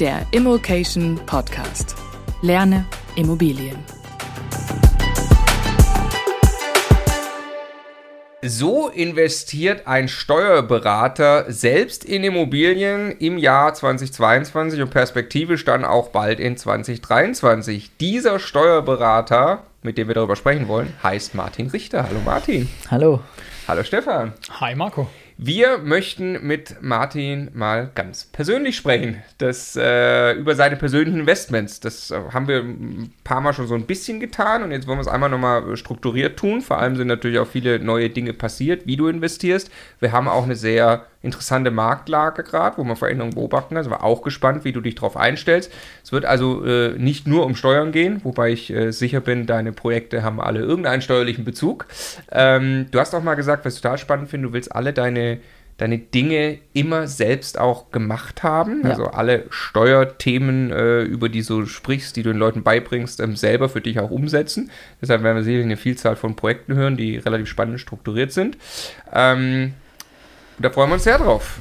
der Immokation Podcast. Lerne Immobilien. So investiert ein Steuerberater selbst in Immobilien im Jahr 2022 und perspektivisch dann auch bald in 2023. Dieser Steuerberater, mit dem wir darüber sprechen wollen, heißt Martin Richter. Hallo Martin. Hallo. Hallo Stefan. Hi Marco. Wir möchten mit Martin mal ganz persönlich sprechen, das, äh, über seine persönlichen Investments. Das äh, haben wir ein paar Mal schon so ein bisschen getan und jetzt wollen wir es einmal nochmal strukturiert tun. Vor allem sind natürlich auch viele neue Dinge passiert, wie du investierst. Wir haben auch eine sehr interessante Marktlage gerade, wo man Veränderungen beobachten kann. Also war auch gespannt, wie du dich darauf einstellst. Es wird also äh, nicht nur um Steuern gehen, wobei ich äh, sicher bin, deine Projekte haben alle irgendeinen steuerlichen Bezug. Ähm, du hast auch mal gesagt, was ich total spannend finde, du willst alle deine deine Dinge immer selbst auch gemacht haben. Ja. Also alle Steuerthemen, äh, über die du sprichst, die du den Leuten beibringst, ähm, selber für dich auch umsetzen. Deshalb werden wir sicherlich eine Vielzahl von Projekten hören, die relativ spannend strukturiert sind. Ähm, da freuen wir uns sehr drauf.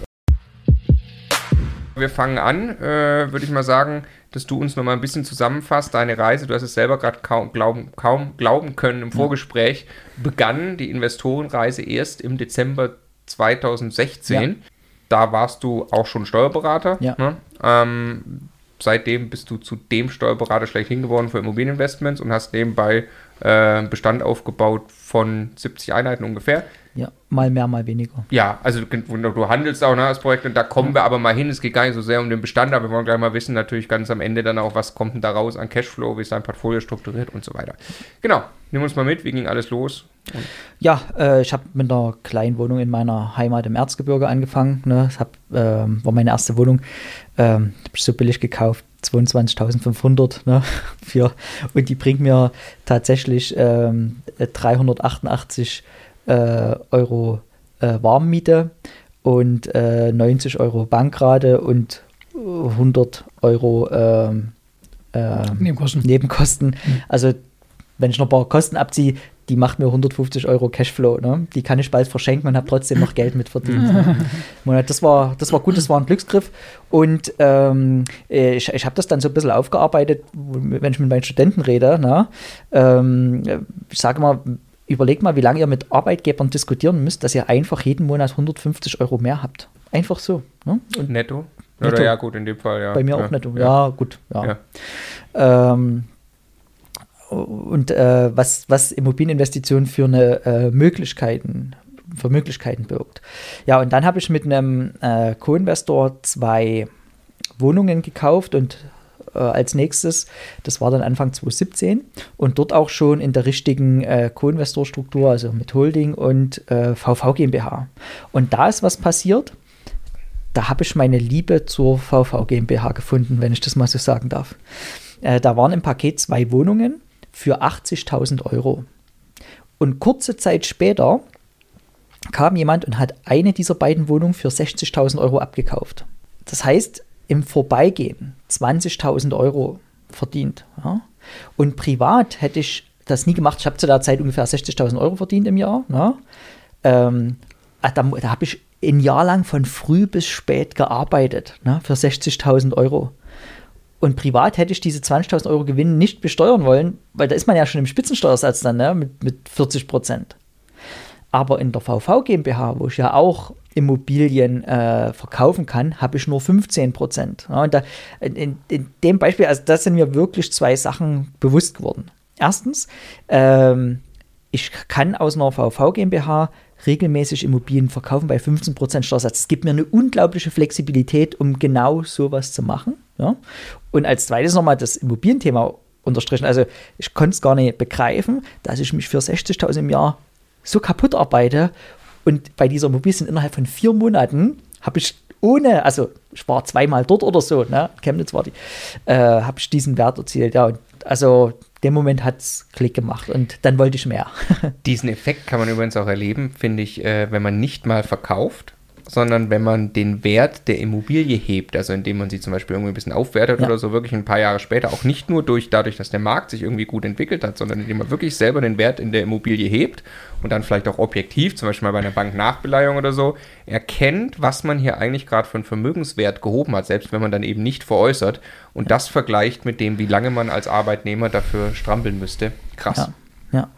Wir fangen an, äh, würde ich mal sagen, dass du uns noch mal ein bisschen zusammenfasst. Deine Reise, du hast es selber gerade kaum glauben, kaum glauben können im Vorgespräch, ja. begann die Investorenreise erst im Dezember 2016. Ja. Da warst du auch schon Steuerberater. Ja. Ne? Ähm, seitdem bist du zu dem Steuerberater schlechthin geworden für Immobilieninvestments und hast nebenbei äh, Bestand aufgebaut von 70 Einheiten ungefähr. Ja, mal mehr, mal weniger. Ja, also du handelst auch ne, das Projekt und da kommen wir aber mal hin. Es geht gar nicht so sehr um den Bestand, aber wir wollen gleich mal wissen, natürlich ganz am Ende dann auch, was kommt denn da raus an Cashflow, wie ist dein Portfolio strukturiert und so weiter. Genau, nimm uns mal mit, wie ging alles los? Ja, äh, ich habe mit einer kleinen Wohnung in meiner Heimat im Erzgebirge angefangen. Ne? Das hab, äh, war meine erste Wohnung. Ähm, habe ich so billig gekauft, 22.500 ne, für, und die bringt mir tatsächlich ähm, 388 äh, Euro äh, Warmmiete und äh, 90 Euro Bankrate und 100 Euro ähm, äh, Nebenkosten. Nebenkosten. Mhm. Also wenn ich noch ein paar Kosten abziehe, die macht mir 150 Euro Cashflow. Ne? Die kann ich bald verschenken und habe trotzdem noch Geld mitverdient. das, war, das war gut, das war ein Glücksgriff. Und ähm, ich, ich habe das dann so ein bisschen aufgearbeitet, wenn ich mit meinen Studenten rede. Ne? Ähm, ich sage mal, überlegt mal, wie lange ihr mit Arbeitgebern diskutieren müsst, dass ihr einfach jeden Monat 150 Euro mehr habt. Einfach so. Ne? Und netto? netto? Oder ja, gut, in dem Fall, ja. Bei mir ja. auch netto. Ja, ja gut. Ja. ja. Ähm, und äh, was, was Immobilieninvestitionen für eine äh, Möglichkeiten für Möglichkeiten birgt. Ja, und dann habe ich mit einem äh, Co-Investor zwei Wohnungen gekauft und äh, als nächstes. Das war dann Anfang 2017 und dort auch schon in der richtigen äh, Co-Investor-Struktur, also mit Holding und äh, VV GmbH. Und da ist was passiert. Da habe ich meine Liebe zur VV GmbH gefunden, wenn ich das mal so sagen darf. Äh, da waren im Paket zwei Wohnungen für 80.000 Euro. Und kurze Zeit später kam jemand und hat eine dieser beiden Wohnungen für 60.000 Euro abgekauft. Das heißt, im Vorbeigehen 20.000 Euro verdient. Ja? Und privat hätte ich das nie gemacht. Ich habe zu der Zeit ungefähr 60.000 Euro verdient im Jahr. Ja? Ähm, ah, da, da habe ich ein Jahr lang von früh bis spät gearbeitet ne, für 60.000 Euro. Und privat hätte ich diese 20.000 Euro Gewinn nicht besteuern wollen, weil da ist man ja schon im Spitzensteuersatz dann ne, mit, mit 40 Prozent. Aber in der VV GmbH, wo ich ja auch Immobilien äh, verkaufen kann, habe ich nur 15 Prozent. Ja, und da, in, in, dem Beispiel, also das sind mir wirklich zwei Sachen bewusst geworden. Erstens, ähm, ich kann aus einer VV GmbH regelmäßig Immobilien verkaufen bei 15 Prozent Steuersatz. Es gibt mir eine unglaubliche Flexibilität, um genau sowas zu machen. Ja? Und als zweites nochmal das Immobilienthema unterstrichen. Also ich konnte es gar nicht begreifen, dass ich mich für 60.000 im Jahr so kaputt arbeite und bei dieser Immobilie innerhalb von vier Monaten habe ich ohne, also ich war zweimal dort oder so, ne? Chemnitz war die, äh, habe ich diesen Wert erzielt. Ja, also dem Moment hat es Klick gemacht und dann wollte ich mehr. Diesen Effekt kann man übrigens auch erleben, finde ich, äh, wenn man nicht mal verkauft, sondern wenn man den Wert der Immobilie hebt, also indem man sie zum Beispiel irgendwie ein bisschen aufwertet ja. oder so, wirklich ein paar Jahre später, auch nicht nur durch dadurch, dass der Markt sich irgendwie gut entwickelt hat, sondern indem man wirklich selber den Wert in der Immobilie hebt und dann vielleicht auch objektiv, zum Beispiel mal bei einer Banknachbeleihung oder so, erkennt, was man hier eigentlich gerade für einen Vermögenswert gehoben hat, selbst wenn man dann eben nicht veräußert und das vergleicht mit dem, wie lange man als Arbeitnehmer dafür strampeln müsste. Krass. Ja. ja.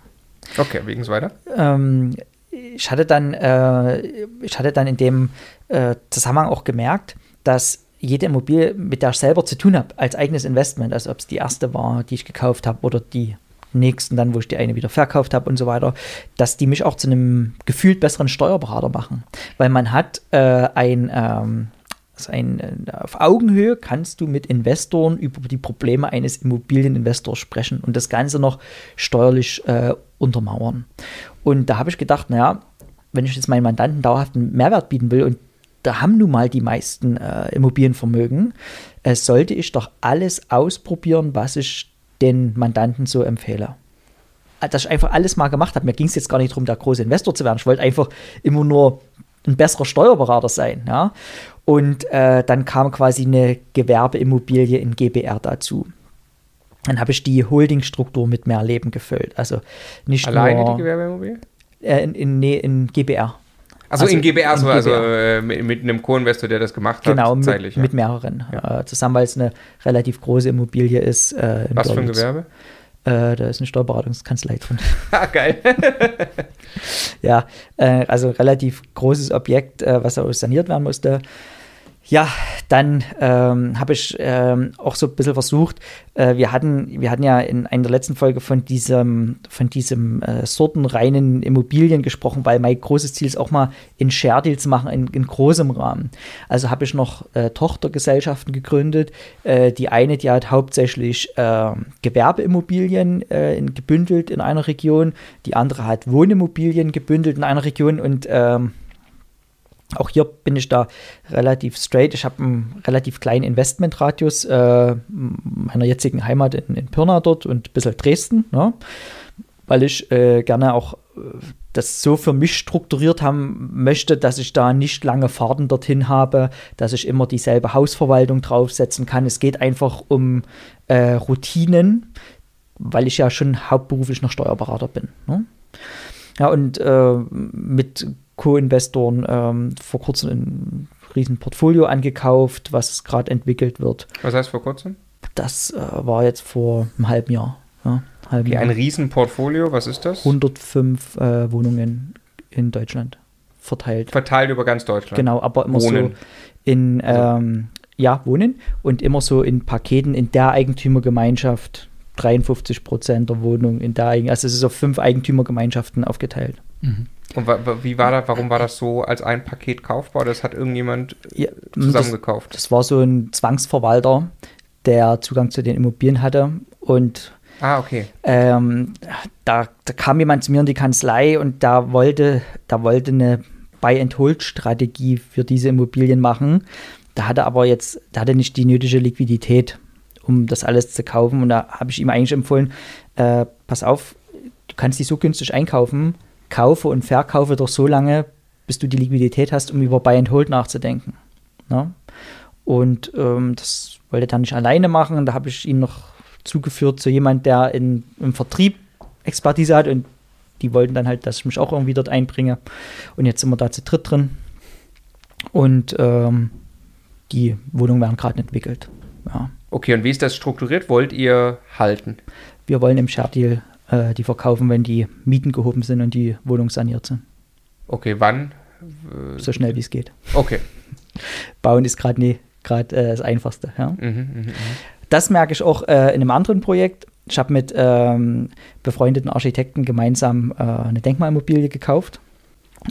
Okay, wegen es weiter? Ähm, ich hatte dann, äh, ich hatte dann in dem äh, Zusammenhang auch gemerkt, dass jede Immobilie, mit der ich selber zu tun habe, als eigenes Investment, also ob es die erste war, die ich gekauft habe oder die nächsten dann, wo ich die eine wieder verkauft habe und so weiter, dass die mich auch zu einem gefühlt besseren Steuerberater machen. Weil man hat äh, ein, ähm, also ein, äh, auf Augenhöhe kannst du mit Investoren über die Probleme eines Immobilieninvestors sprechen und das Ganze noch steuerlich äh, untermauern. Und da habe ich gedacht, naja, wenn ich jetzt meinen Mandanten dauerhaften Mehrwert bieten will und da haben nun mal die meisten äh, Immobilienvermögen, äh, sollte ich doch alles ausprobieren, was ich den Mandanten so empfehle. Äh, dass ich einfach alles mal gemacht habe. Mir ging es jetzt gar nicht darum, der große Investor zu werden. Ich wollte einfach immer nur ein besserer Steuerberater sein. Ja? Und äh, dann kam quasi eine Gewerbeimmobilie in GBR dazu. Dann habe ich die Holdingstruktur mit mehr Leben gefüllt. Also nicht Alleine nur, die Gewerbeimmobilie? Äh, in, in, nee, in GBR. Also, also in GBR, in so, also äh, mit, mit, einem Co-Investor, der das gemacht hat. Genau, mit, ja. mit mehreren. Ja. Äh, zusammen, weil es eine relativ große Immobilie ist. Äh, Was Görlitz. für ein Gewerbe? Äh, da ist eine Steuerberatungskanzlei drin. ah, geil. ja, äh, also relativ großes Objekt, was auch saniert werden musste. Ja, dann ähm, habe ich ähm, auch so ein bisschen versucht, äh, wir, hatten, wir hatten ja in einer der letzten Folge von diesem, von diesem äh, sortenreinen Immobilien gesprochen, weil mein großes Ziel ist auch mal in Share Deal zu machen, in, in großem Rahmen. Also habe ich noch äh, Tochtergesellschaften gegründet. Äh, die eine, die hat hauptsächlich ähm, Gewerbeimmobilien äh, in, gebündelt in einer Region, die andere hat Wohnimmobilien gebündelt in einer Region und ähm, auch hier bin ich da relativ straight. Ich habe einen relativ kleinen Investmentradius äh, meiner jetzigen Heimat in, in Pirna dort und ein bisschen Dresden, ne? weil ich äh, gerne auch äh, das so für mich strukturiert haben möchte, dass ich da nicht lange Fahrten dorthin habe, dass ich immer dieselbe Hausverwaltung draufsetzen kann. Es geht einfach um äh, Routinen, weil ich ja schon hauptberuflich noch Steuerberater bin. Ne? Ja, und äh, mit Co-Investoren ähm, vor kurzem ein riesen Portfolio angekauft, was gerade entwickelt wird. Was heißt vor kurzem? Das äh, war jetzt vor einem halben Jahr. Ja, halben okay, Jahr. ein Riesenportfolio, was ist das? 105 äh, Wohnungen in Deutschland verteilt. Verteilt über ganz Deutschland. Genau, aber immer wohnen. so in, also ähm, ja, wohnen und immer so in Paketen in der Eigentümergemeinschaft 53 Prozent der Wohnung in der Eigentümer, also es ist auf fünf Eigentümergemeinschaften aufgeteilt. Mhm. Und wie war das, warum war das so als ein Paket kaufbar? Das hat irgendjemand ja, zusammengekauft? Das, das, war so ein Zwangsverwalter, der Zugang zu den Immobilien hatte. Und ah, okay. Ähm, da, da, kam jemand zu mir in die Kanzlei und da wollte, da wollte eine Buy-and-Hold-Strategie für diese Immobilien machen. Da hatte aber jetzt, da hatte nicht die nötige Liquidität, um das alles zu kaufen. Und da habe ich ihm eigentlich empfohlen, äh, pass auf, du kannst die so günstig einkaufen, kaufe und verkaufe doch so lange, bis du die Liquidität hast, um über Buy and Hold nachzudenken. Ne? Und ähm, das wollte er dann nicht alleine machen. Da habe ich ihn noch zugeführt zu jemand, der in, im Vertrieb Expertise hat und die wollten dann halt, dass ich mich auch irgendwie dort einbringe. Und jetzt sind wir da zu dritt drin. Und ähm, die Wohnungen werden gerade entwickelt. Ja. Okay, und wie ist das strukturiert? Wollt ihr halten? Wir wollen im Share Deal äh, die verkaufen, wenn die Mieten gehoben sind und die Wohnungen saniert sind. Okay, wann? So schnell wie es geht. Okay. Bauen ist gerade gerade äh, das Einfachste. Ja? Mhm, mh, mh. Das merke ich auch äh, in einem anderen Projekt. Ich habe mit ähm, befreundeten Architekten gemeinsam äh, eine Denkmalimmobilie gekauft,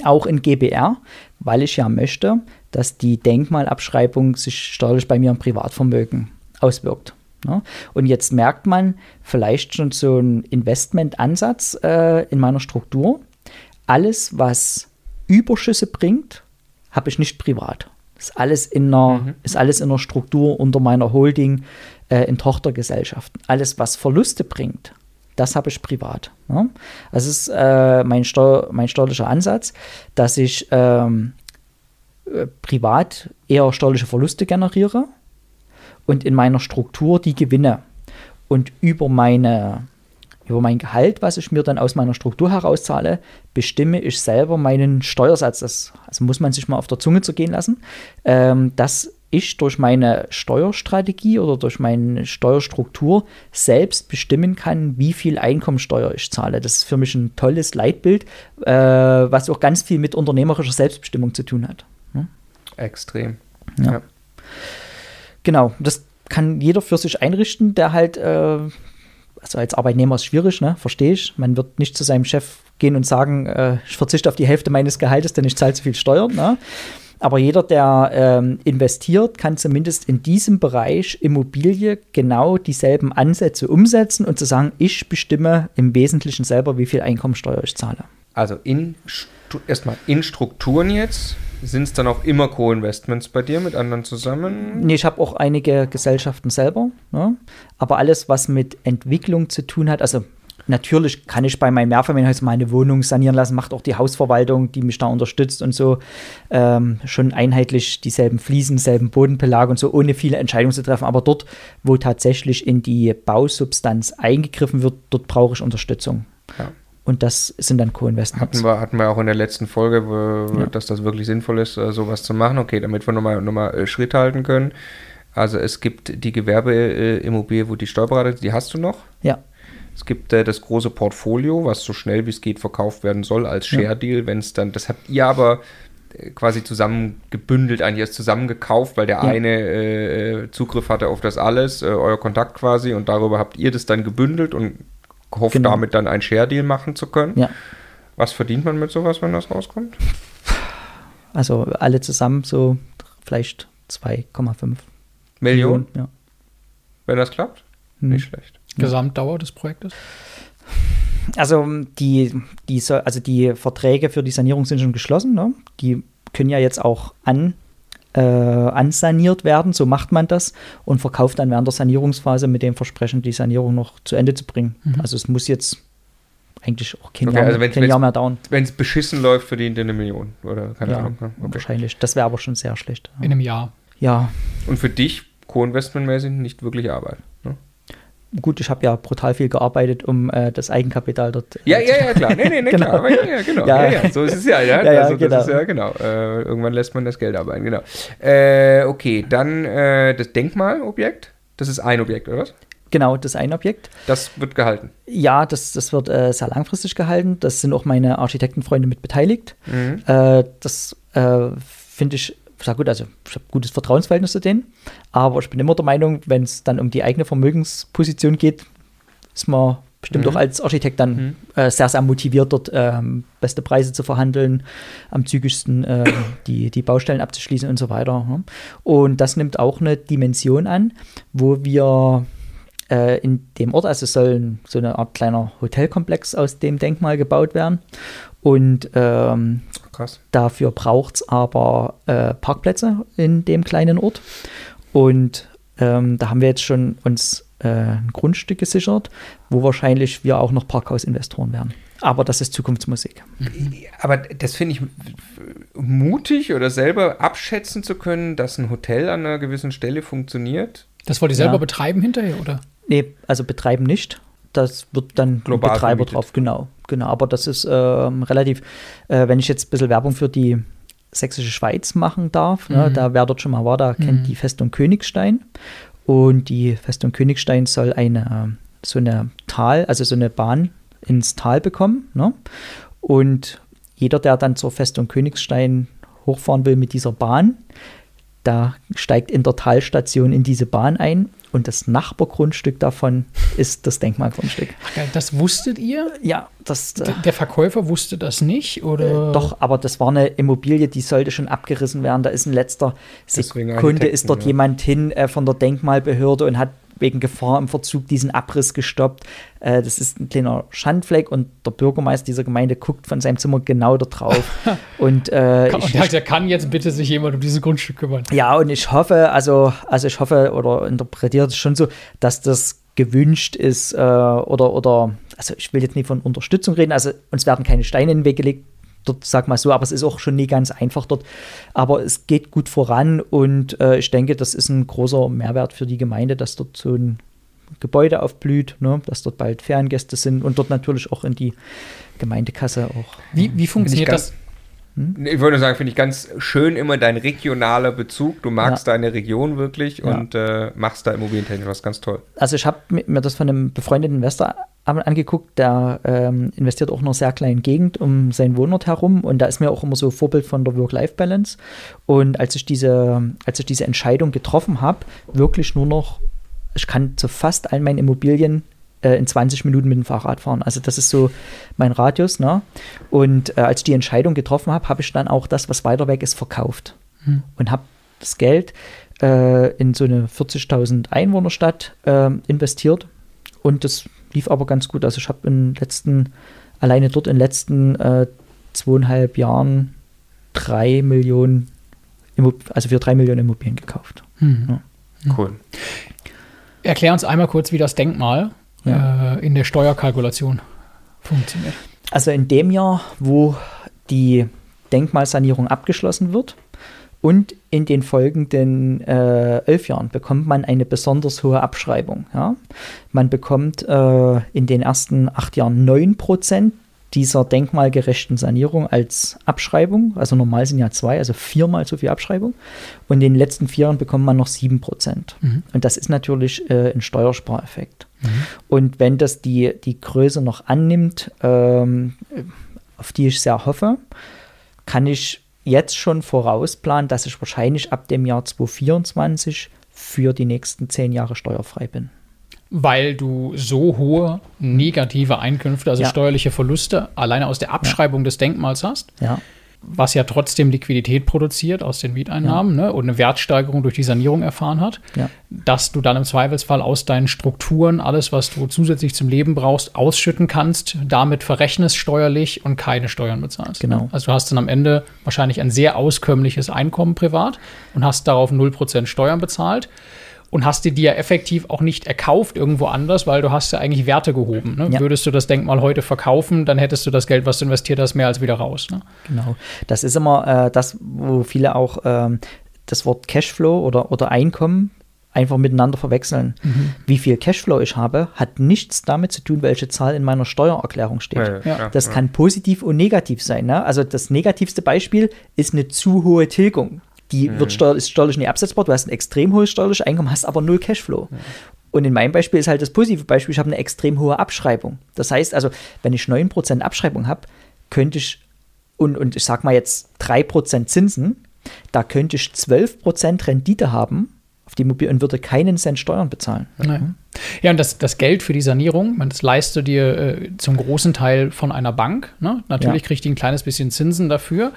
auch in GBR, weil ich ja möchte, dass die Denkmalabschreibung sich steuerlich bei mir im Privatvermögen auswirkt. Ne? Und jetzt merkt man vielleicht schon so einen Investmentansatz äh, in meiner Struktur. Alles, was Überschüsse bringt, habe ich nicht privat. Ist alles in einer, mhm. ist alles in einer Struktur unter meiner Holding äh, in Tochtergesellschaften. Alles, was Verluste bringt, das habe ich privat. Ne? Das ist äh, mein, Steu mein steuerlicher Ansatz, dass ich ähm, äh, privat eher steuerliche Verluste generiere und in meiner Struktur die Gewinne. Und über meine über mein Gehalt, was ich mir dann aus meiner Struktur herauszahle, bestimme ich selber meinen Steuersatz. Das also muss man sich mal auf der Zunge zergehen lassen. Ähm, dass ich durch meine Steuerstrategie oder durch meine Steuerstruktur selbst bestimmen kann, wie viel Einkommensteuer ich zahle. Das ist für mich ein tolles Leitbild, äh, was auch ganz viel mit unternehmerischer Selbstbestimmung zu tun hat. Hm? Extrem. Ja. ja. Genau, das kann jeder für sich einrichten, der halt, äh, also als Arbeitnehmer ist schwierig, ne? verstehe ich. Man wird nicht zu seinem Chef gehen und sagen, äh, ich verzichte auf die Hälfte meines Gehaltes, denn ich zahle zu viel Steuern. Ne? Aber jeder, der ähm, investiert, kann zumindest in diesem Bereich Immobilie genau dieselben Ansätze umsetzen und zu sagen, ich bestimme im Wesentlichen selber, wie viel Einkommensteuer ich zahle. Also in, erstmal in Strukturen jetzt, sind es dann auch immer Co-Investments bei dir mit anderen zusammen? Nee, ich habe auch einige Gesellschaften selber. Ne? Aber alles, was mit Entwicklung zu tun hat, also Natürlich kann ich bei meinem Mehrfamilienhaus meine Wohnung sanieren lassen, macht auch die Hausverwaltung, die mich da unterstützt und so, ähm, schon einheitlich dieselben Fliesen, selben Bodenbelag und so, ohne viele Entscheidungen zu treffen. Aber dort, wo tatsächlich in die Bausubstanz eingegriffen wird, dort brauche ich Unterstützung. Ja. Und das sind dann Co-Investments. Hatten wir, hatten wir auch in der letzten Folge, wo, ja. dass das wirklich sinnvoll ist, äh, sowas zu machen. Okay, damit wir nochmal noch mal äh, Schritt halten können. Also es gibt die Gewerbeimmobilie, wo die Steuerberater, die hast du noch? Ja. Es gibt äh, das große Portfolio, was so schnell wie es geht verkauft werden soll als Share Deal, wenn es dann, das habt ihr aber äh, quasi zusammengebündelt, eigentlich erst zusammengekauft, weil der ja. eine äh, Zugriff hatte auf das alles, äh, euer Kontakt quasi, und darüber habt ihr das dann gebündelt und hofft genau. damit dann ein Share Deal machen zu können. Ja. Was verdient man mit sowas, wenn das rauskommt? Also alle zusammen so vielleicht 2,5 Millionen. Millionen ja. Wenn das klappt? Hm. Nicht schlecht. Gesamtdauer des Projektes? Also die, die, also die Verträge für die Sanierung sind schon geschlossen. Ne? Die können ja jetzt auch an, äh, ansaniert werden. So macht man das und verkauft dann während der Sanierungsphase mit dem Versprechen, die Sanierung noch zu Ende zu bringen. Mhm. Also es muss jetzt eigentlich auch kein, okay, Jahr, also kein Jahr mehr dauern. Wenn es beschissen läuft, verdient ihr eine Million oder keine ja, Ahnung. Ne? Okay. Wahrscheinlich. Das wäre aber schon sehr schlecht. In einem Jahr. Ja. Und für dich Co-Investmentmäßig nicht wirklich Arbeit gut, ich habe ja brutal viel gearbeitet, um äh, das Eigenkapital dort. Äh, ja, ja, ja, klar. Nee, nee, nee, genau. klar. Aber, ja, genau. Ja. Ja, ja. So ist es ja, ja. ja, ja also, genau. Ist ja, genau. Äh, irgendwann lässt man das Geld arbeiten, genau. Äh, okay, dann äh, das Denkmalobjekt. Das ist ein Objekt, oder was? Genau, das ein Objekt. Das wird gehalten. Ja, das, das wird äh, sehr langfristig gehalten. Das sind auch meine Architektenfreunde mit beteiligt. Mhm. das finde ich sag gut, also ich habe gutes Vertrauensverhältnis zu denen, aber ich bin immer der Meinung, wenn es dann um die eigene Vermögensposition geht, ist man bestimmt mhm. auch als Architekt dann mhm. äh, sehr, sehr motiviert, dort ähm, beste Preise zu verhandeln, am zügigsten äh, die, die Baustellen abzuschließen und so weiter. Ne? Und das nimmt auch eine Dimension an, wo wir äh, in dem Ort, also es soll so eine Art kleiner Hotelkomplex aus dem Denkmal gebaut werden. Und ähm, dafür braucht es aber äh, Parkplätze in dem kleinen Ort. Und ähm, da haben wir jetzt schon uns äh, ein Grundstück gesichert, wo wahrscheinlich wir auch noch Parkhausinvestoren werden. Aber das ist Zukunftsmusik. Aber das finde ich mutig oder selber abschätzen zu können, dass ein Hotel an einer gewissen Stelle funktioniert. Das wollt ihr selber ja. betreiben hinterher, oder? Nee, also betreiben nicht. Das wird dann Global Betreiber vermietet. drauf, genau. Genau, aber das ist ähm, relativ, äh, wenn ich jetzt ein bisschen Werbung für die sächsische Schweiz machen darf, ne, mhm. da wer dort schon mal war, da mhm. kennt die Festung Königstein. Und die Festung Königstein soll eine so eine Tal, also so eine Bahn ins Tal bekommen. Ne? Und jeder, der dann zur Festung Königstein hochfahren will mit dieser Bahn, da steigt in der Talstation in diese Bahn ein und das Nachbargrundstück davon ist das Denkmalgrundstück. Ach geil, das wusstet ihr? Ja, das. Äh, der Verkäufer wusste das nicht, oder? Äh, doch, aber das war eine Immobilie, die sollte schon abgerissen werden. Da ist in letzter Sekunde ist dort ja. jemand hin äh, von der Denkmalbehörde und hat wegen Gefahr im Verzug diesen Abriss gestoppt. Äh, das ist ein kleiner Schandfleck und der Bürgermeister dieser Gemeinde guckt von seinem Zimmer genau da drauf. und, äh, und sagt, er kann jetzt bitte sich jemand um dieses Grundstück kümmern. Ja, und ich hoffe, also, also ich hoffe oder interpretiere es schon so, dass das gewünscht ist äh, oder, oder, also ich will jetzt nicht von Unterstützung reden, also uns werden keine Steine in den Weg gelegt, dort, sag mal so, aber es ist auch schon nie ganz einfach dort. Aber es geht gut voran und äh, ich denke, das ist ein großer Mehrwert für die Gemeinde, dass dort so ein Gebäude aufblüht, ne, dass dort bald Ferngäste sind und dort natürlich auch in die Gemeindekasse auch. Wie, wie funktioniert das? Hm? Ich würde sagen, finde ich ganz schön immer dein regionaler Bezug. Du magst ja. deine Region wirklich ja. und äh, machst da immobilientechnisch was ganz toll. Also ich habe mir das von einem befreundeten Investor angeguckt, der ähm, investiert auch in einer sehr kleinen Gegend um seinen Wohnort herum und da ist mir auch immer so Vorbild von der Work-Life-Balance. Und als ich diese, als ich diese Entscheidung getroffen habe, wirklich nur noch, ich kann zu fast allen meinen Immobilien äh, in 20 Minuten mit dem Fahrrad fahren. Also das ist so mein Radius. Ne? Und äh, als ich die Entscheidung getroffen habe, habe ich dann auch das, was weiter weg ist, verkauft. Hm. Und habe das Geld äh, in so eine 40.000 Einwohnerstadt äh, investiert. Und das lief aber ganz gut. Also ich habe in letzten, alleine dort in den letzten äh, zweieinhalb Jahren drei Millionen, also für drei Millionen Immobilien gekauft. Mhm. Ja. Cool. Erklär uns einmal kurz, wie das Denkmal ja. äh, in der Steuerkalkulation funktioniert. Also in dem Jahr, wo die Denkmalsanierung abgeschlossen wird und in den folgenden äh, elf Jahren bekommt man eine besonders hohe Abschreibung. Ja? Man bekommt äh, in den ersten acht Jahren 9 Prozent dieser denkmalgerechten Sanierung als Abschreibung. Also normal sind ja zwei, also viermal so viel Abschreibung. Und in den letzten vier Jahren bekommt man noch sieben Prozent. Mhm. Und das ist natürlich äh, ein Steuerspareffekt. Mhm. Und wenn das die, die Größe noch annimmt, ähm, auf die ich sehr hoffe, kann ich jetzt schon vorausplanen, dass ich wahrscheinlich ab dem Jahr 2024 für die nächsten zehn Jahre steuerfrei bin weil du so hohe negative Einkünfte, also ja. steuerliche Verluste, alleine aus der Abschreibung ja. des Denkmals hast. Ja. Was ja trotzdem Liquidität produziert aus den Mieteinnahmen ne, und eine Wertsteigerung durch die Sanierung erfahren hat, dass du dann im Zweifelsfall aus deinen Strukturen alles, was du zusätzlich zum Leben brauchst, ausschütten kannst, damit verrechnest steuerlich und keine Steuern bezahlst. Genau. Also du hast dann am Ende wahrscheinlich ein sehr auskömmliches Einkommen privat und hast darauf 0% Steuern bezahlt und hast dir die ja effektiv auch nicht erkauft irgendwo anders, weil du hast ja eigentlich Werte gehoben. Ne? Ja. Würdest du das Denkmal heute verkaufen, dann hättest du das Geld, was du investiert hast, mehr als wieder raus. Ne? Genau. Das ist immer äh, das, wo viele auch ähm, das Wort Cashflow oder, oder Einkommen einfach miteinander verwechseln. Mhm. Wie viel Cashflow ich habe, hat nichts damit zu tun, welche Zahl in meiner Steuererklärung steht. Ja, ja, das ja. kann positiv und negativ sein. Ne? Also das negativste Beispiel ist eine zu hohe Tilgung die mhm. wird steuer, ist steuerlich nicht absetzbar, du hast ein extrem hohes steuerliches Einkommen, hast aber null Cashflow. Mhm. Und in meinem Beispiel ist halt das positive Beispiel, ich habe eine extrem hohe Abschreibung. Das heißt also, wenn ich 9% Abschreibung habe, könnte ich, und, und ich sage mal jetzt 3% Zinsen, da könnte ich 12% Rendite haben auf die Immobilie und würde keinen Cent Steuern bezahlen. Nein. Ja, und das, das Geld für die Sanierung, das leistest du dir äh, zum großen Teil von einer Bank. Ne? Natürlich ja. kriegt die ein kleines bisschen Zinsen dafür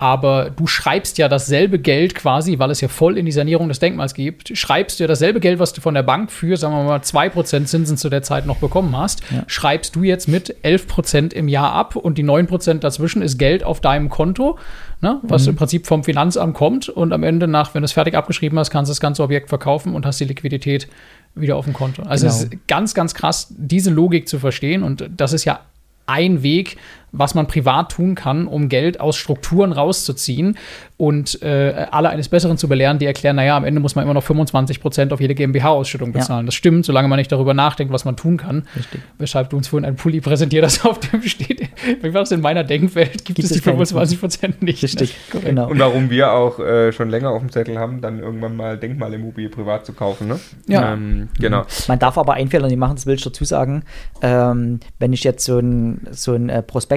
aber du schreibst ja dasselbe Geld quasi, weil es ja voll in die Sanierung des Denkmals geht, schreibst du ja dasselbe Geld, was du von der Bank für, sagen wir mal, 2% Zinsen zu der Zeit noch bekommen hast, ja. schreibst du jetzt mit 11% im Jahr ab und die 9% dazwischen ist Geld auf deinem Konto, ne, was mhm. im Prinzip vom Finanzamt kommt und am Ende nach, wenn du es fertig abgeschrieben hast, kannst du das ganze Objekt verkaufen und hast die Liquidität wieder auf dem Konto. Also genau. es ist ganz, ganz krass, diese Logik zu verstehen und das ist ja ein Weg, was man privat tun kann, um Geld aus Strukturen rauszuziehen und äh, alle eines Besseren zu belehren, die erklären, naja, am Ende muss man immer noch 25 Prozent auf jede GmbH-Ausschüttung bezahlen. Ja. Das stimmt, solange man nicht darüber nachdenkt, was man tun kann. Richtig. Weshalb du uns vorhin ein Pulli präsentiert hast, auf dem steht, wie war es in meiner Denkwelt, gibt, gibt es die 25 Prozent nicht. Richtig, ne? genau. Und warum wir auch äh, schon länger auf dem Zettel haben, dann irgendwann mal Denkmalimmobilie privat zu kaufen, ne? Ja. Ähm, genau. Man darf aber einen Fehler nicht machen, das will ich dazu sagen. Ähm, wenn ich jetzt so ein, so ein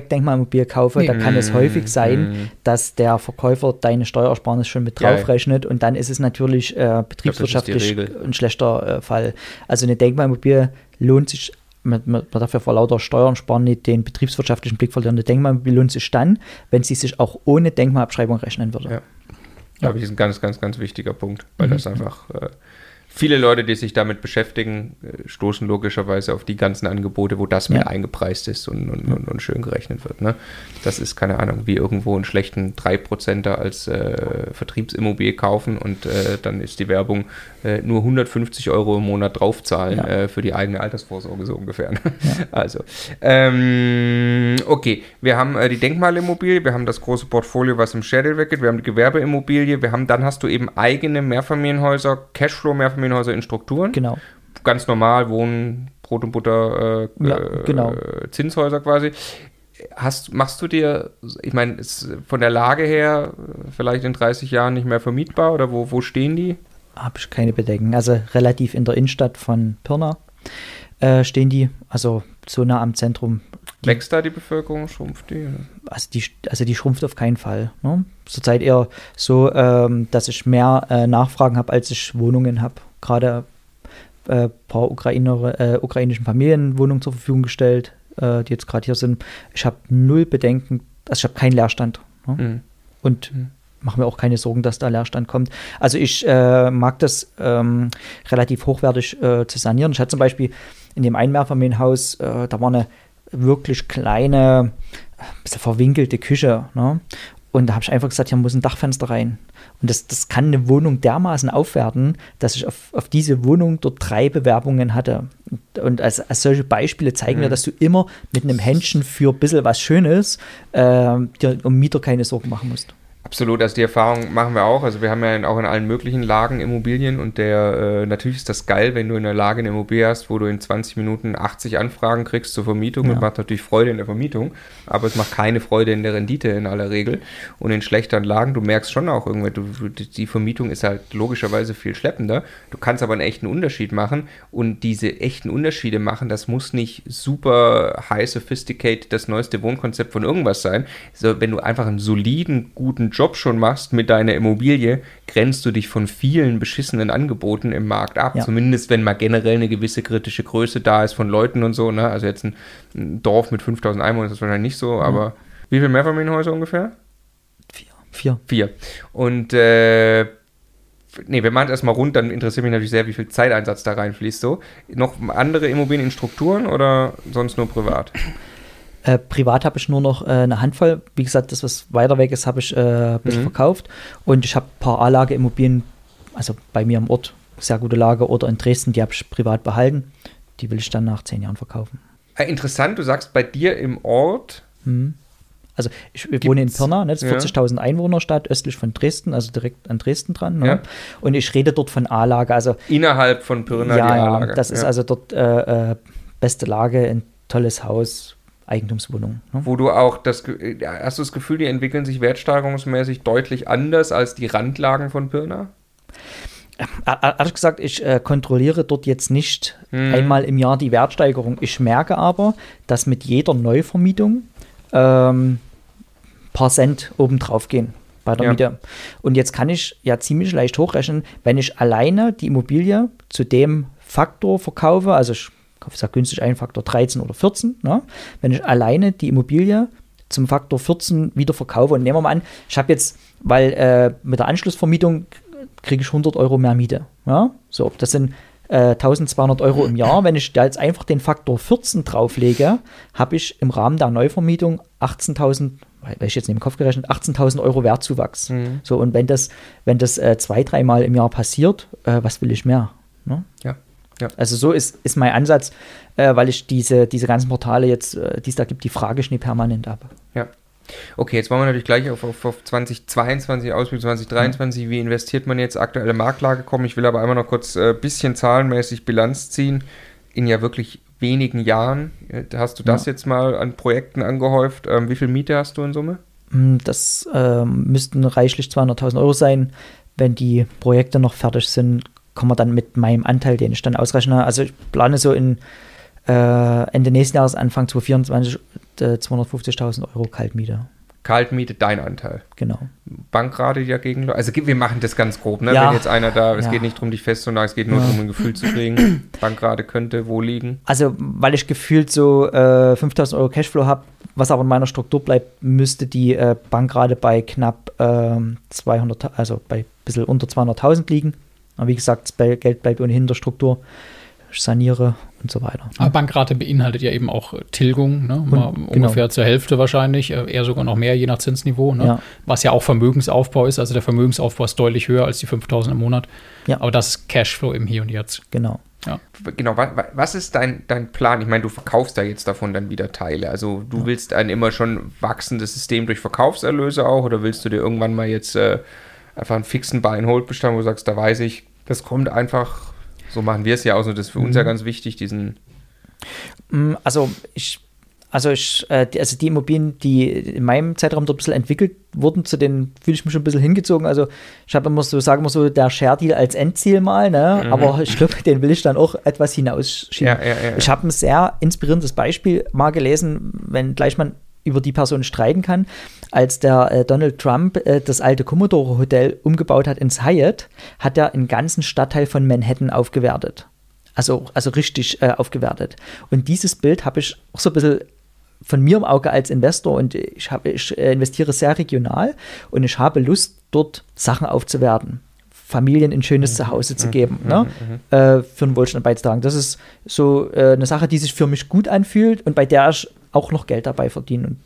äh, Prospektdenkmalimmobilie kaufe, nee. dann kann es häufig sein, mm. dass der Verkäufer deine Steuersparnis schon mit draufrechnet ja. und dann ist es natürlich äh, betriebswirtschaftlich glaub, ein schlechter äh, Fall. Also eine Denkmalimmobilie lohnt sich man, man, darf ja vor lauter Steuern sparen nicht den betriebswirtschaftlichen Blick verlieren. Eine Denkmalimmobilie lohnt sich dann, wenn sie sich auch ohne Denkmalabschreibung rechnen würde. Ja. Glaube ich, ist ein ganz, ganz, ganz wichtiger Punkt, weil mhm. das einfach äh, viele Leute, die sich damit beschäftigen, äh, stoßen logischerweise auf die ganzen Angebote, wo das ja. mit eingepreist ist und, und, und, und, schön gerechnet wird. Ne? Das ist, keine Ahnung, wie irgendwo einen schlechten 3%er als äh, Vertriebsimmobilie kaufen und äh, dann ist die Werbung äh, nur 150 Euro im Monat draufzahlen ja. Äh, für die eigene Altersvorsorge so ungefähr. Ne? Ja. Also, ähm, okay, wir haben äh, die Denkmalimmobilie, wir haben das große Portfolio, was im Schädel weggeht, wir haben die Gewerbeimmobilie, wir haben, dann hast du eben eigene Mehrfamilienhäuser, Cashflow-Mehrfamilienhäuser, Mehrfamilienhäuser in Strukturen. Genau. Ganz normal Wohnen, Brot und Butter, äh, ja, genau. Äh, Zinshäuser quasi. Hast, machst du dir, ich meine, ist von der Lage her vielleicht in 30 Jahren nicht mehr vermietbar oder wo, wo stehen die? Habe ich keine Bedenken. Also relativ in der Innenstadt von Pirna äh, stehen die, also so nah am Zentrum. Die, Wächst da die Bevölkerung, schrumpft die? Also die, also die schrumpft auf keinen Fall. Ne? Zurzeit eher so, ähm, dass ich mehr äh, Nachfragen habe, als ich Wohnungen habe gerade ein äh, paar Ukrainer, äh, ukrainischen Familien Wohnungen zur Verfügung gestellt, äh, die jetzt gerade hier sind. Ich habe null Bedenken, also ich habe keinen Leerstand. Ne? Mhm. Und mhm. mache mir auch keine Sorgen, dass da Leerstand kommt. Also ich äh, mag das ähm, relativ hochwertig äh, zu sanieren. Ich hatte zum Beispiel in dem Einmehrfamilienhaus, äh, da war eine wirklich kleine, bisschen verwinkelte Küche. Ne? Und da habe ich einfach gesagt, hier muss ein Dachfenster rein. Und das, das kann eine Wohnung dermaßen aufwerten, dass ich auf, auf diese Wohnung dort drei Bewerbungen hatte. Und als, als solche Beispiele zeigen mhm. mir, dass du immer mit einem Händchen für ein bisschen was Schönes äh, dir um Mieter keine Sorgen machen musst. Absolut, also die Erfahrung machen wir auch. Also wir haben ja auch in allen möglichen Lagen Immobilien und der äh, natürlich ist das geil, wenn du in der Lage eine Immobilie hast, wo du in 20 Minuten 80 Anfragen kriegst zur Vermietung. Ja. Das macht natürlich Freude in der Vermietung, aber es macht keine Freude in der Rendite in aller Regel. Und in schlechteren Lagen, du merkst schon auch irgendwie, du, die Vermietung ist halt logischerweise viel schleppender. Du kannst aber einen echten Unterschied machen und diese echten Unterschiede machen, das muss nicht super high sophisticated das neueste Wohnkonzept von irgendwas sein. So, wenn du einfach einen soliden, guten Job schon machst mit deiner Immobilie, grenzt du dich von vielen beschissenen Angeboten im Markt ab. Ja. Zumindest wenn mal generell eine gewisse kritische Größe da ist von Leuten und so. Ne? Also jetzt ein, ein Dorf mit 5000 Einwohnern ist das wahrscheinlich nicht so, mhm. aber wie viele Mehrfamilienhäuser ungefähr? Vier. Vier. Vier. Und äh, nee, wir machen es erstmal rund, dann interessiert mich natürlich sehr, wie viel Zeiteinsatz da reinfließt. So. Noch andere Immobilien in Strukturen oder sonst nur privat? Äh, privat habe ich nur noch äh, eine Handvoll. Wie gesagt, das, was weiter weg ist, habe ich äh, ein bisschen mhm. verkauft. Und ich habe ein paar A-Lage-Immobilien, also bei mir am Ort, sehr gute Lage, oder in Dresden, die habe ich privat behalten. Die will ich dann nach zehn Jahren verkaufen. Äh, interessant, du sagst bei dir im Ort. Mhm. Also ich Gibt's? wohne in Pirna, ne, das ist ja. 40.000 Einwohnerstadt östlich von Dresden, also direkt an Dresden dran. Ne? Ja. Und ich rede dort von A-Lage. Also, Innerhalb von Pirna ja, die A-Lage. das ist also dort äh, äh, beste Lage, ein tolles Haus, Eigentumswohnung. Ne? Wo du auch das, hast du das Gefühl, die entwickeln sich wertsteigerungsmäßig deutlich anders als die Randlagen von Pirna? Ehrlich gesagt, ich äh, kontrolliere dort jetzt nicht hm. einmal im Jahr die Wertsteigerung. Ich merke aber, dass mit jeder Neuvermietung ähm, paar Cent obendrauf gehen bei der ja. Miete. Und jetzt kann ich ja ziemlich leicht hochrechnen, wenn ich alleine die Immobilie zu dem Faktor verkaufe, also ich kaufe sehr günstig ein, Faktor 13 oder 14. Ne? Wenn ich alleine die Immobilie zum Faktor 14 wieder verkaufe und nehmen wir mal an, ich habe jetzt, weil äh, mit der Anschlussvermietung kriege ich 100 Euro mehr Miete. Ja? So, das sind äh, 1200 Euro im Jahr. Wenn ich da jetzt einfach den Faktor 14 drauflege, habe ich im Rahmen der Neuvermietung 18.000 weil ich jetzt nicht im Kopf gerechnet, 18.000 Euro Wertzuwachs. Mhm. So, und wenn das, wenn das äh, zwei, dreimal im Jahr passiert, äh, was will ich mehr? Ne? Ja. Ja. Also so ist, ist mein Ansatz, äh, weil ich diese, diese ganzen Portale jetzt, äh, die es da gibt, die frage ich nie permanent ab. Ja. Okay, jetzt wollen wir natürlich gleich auf, auf, auf 2022, Ausblick 2023, mhm. wie investiert man jetzt aktuelle Marktlage kommen. Ich will aber einmal noch kurz ein äh, bisschen zahlenmäßig Bilanz ziehen. In ja wirklich wenigen Jahren äh, hast du das ja. jetzt mal an Projekten angehäuft. Ähm, wie viel Miete hast du in Summe? Hm, das ähm, müssten reichlich 200.000 Euro sein. Wenn die Projekte noch fertig sind, kommen wir dann mit meinem Anteil, den ich dann ausrechne. Also ich plane so in äh, Ende nächsten Jahres, Anfang 2024, äh, 250.000 Euro Kaltmiete. Kaltmiete dein Anteil. Genau. Bankrate, die dagegen. Also wir machen das ganz grob, ne? Ja. Wenn jetzt einer da, es ja. geht nicht darum, dich festzunageln, es geht nur ja. darum, ein Gefühl zu kriegen. Bankrate könnte wo liegen? Also, weil ich gefühlt so äh, 5000 Euro Cashflow habe, was aber in meiner Struktur bleibt, müsste die äh, Bankrate bei knapp äh, 200, also bei ein bisschen unter 200.000 liegen. Aber wie gesagt, das Geld bleibt ohnehin in der Struktur. Ich saniere und so weiter. Aber Bankrate beinhaltet ja eben auch Tilgung, ne? und, ungefähr genau. zur Hälfte wahrscheinlich, äh, eher sogar noch mehr, je nach Zinsniveau, ne? ja. was ja auch Vermögensaufbau ist. Also der Vermögensaufbau ist deutlich höher als die 5000 im Monat. Ja. Aber das ist Cashflow im Hier und Jetzt. Genau. Ja. Genau, was ist dein, dein Plan? Ich meine, du verkaufst da jetzt davon dann wieder Teile. Also du ja. willst ein immer schon wachsendes System durch Verkaufserlöse auch oder willst du dir irgendwann mal jetzt äh, einfach einen fixen Buy-and-Hold-Bestand, wo du sagst, da weiß ich, das kommt einfach, so machen wir es ja auch, so das ist für mhm. uns ja mhm. ganz wichtig, diesen... Mm, also ich also, ich, äh, die, also die Immobilien, die in meinem Zeitraum dort ein bisschen entwickelt wurden, zu denen fühle ich mich schon ein bisschen hingezogen. Also ich habe immer so, sage immer so, der Share-Deal als Endziel mal, ne? Mhm. aber ich glaube, den will ich dann auch etwas hinausschieben. Ja, ja, ja, ich habe ein sehr inspirierendes Beispiel mal gelesen, wenn gleich man über die Person streiten kann, als der äh, Donald Trump äh, das alte Commodore Hotel umgebaut hat ins Hyatt, hat er einen ganzen Stadtteil von Manhattan aufgewertet. Also, also richtig äh, aufgewertet. Und dieses Bild habe ich auch so ein bisschen von mir im Auge als Investor und ich, habe, ich äh, investiere sehr regional und ich habe Lust, dort Sachen aufzuwerten. Familien ein schönes mhm. Zuhause zu mhm. geben, mhm. ne? Äh, für den Wohlstand beizutragen. Das ist so äh, eine Sache, die sich für mich gut anfühlt und bei der ich auch noch Geld dabei verdiene. Und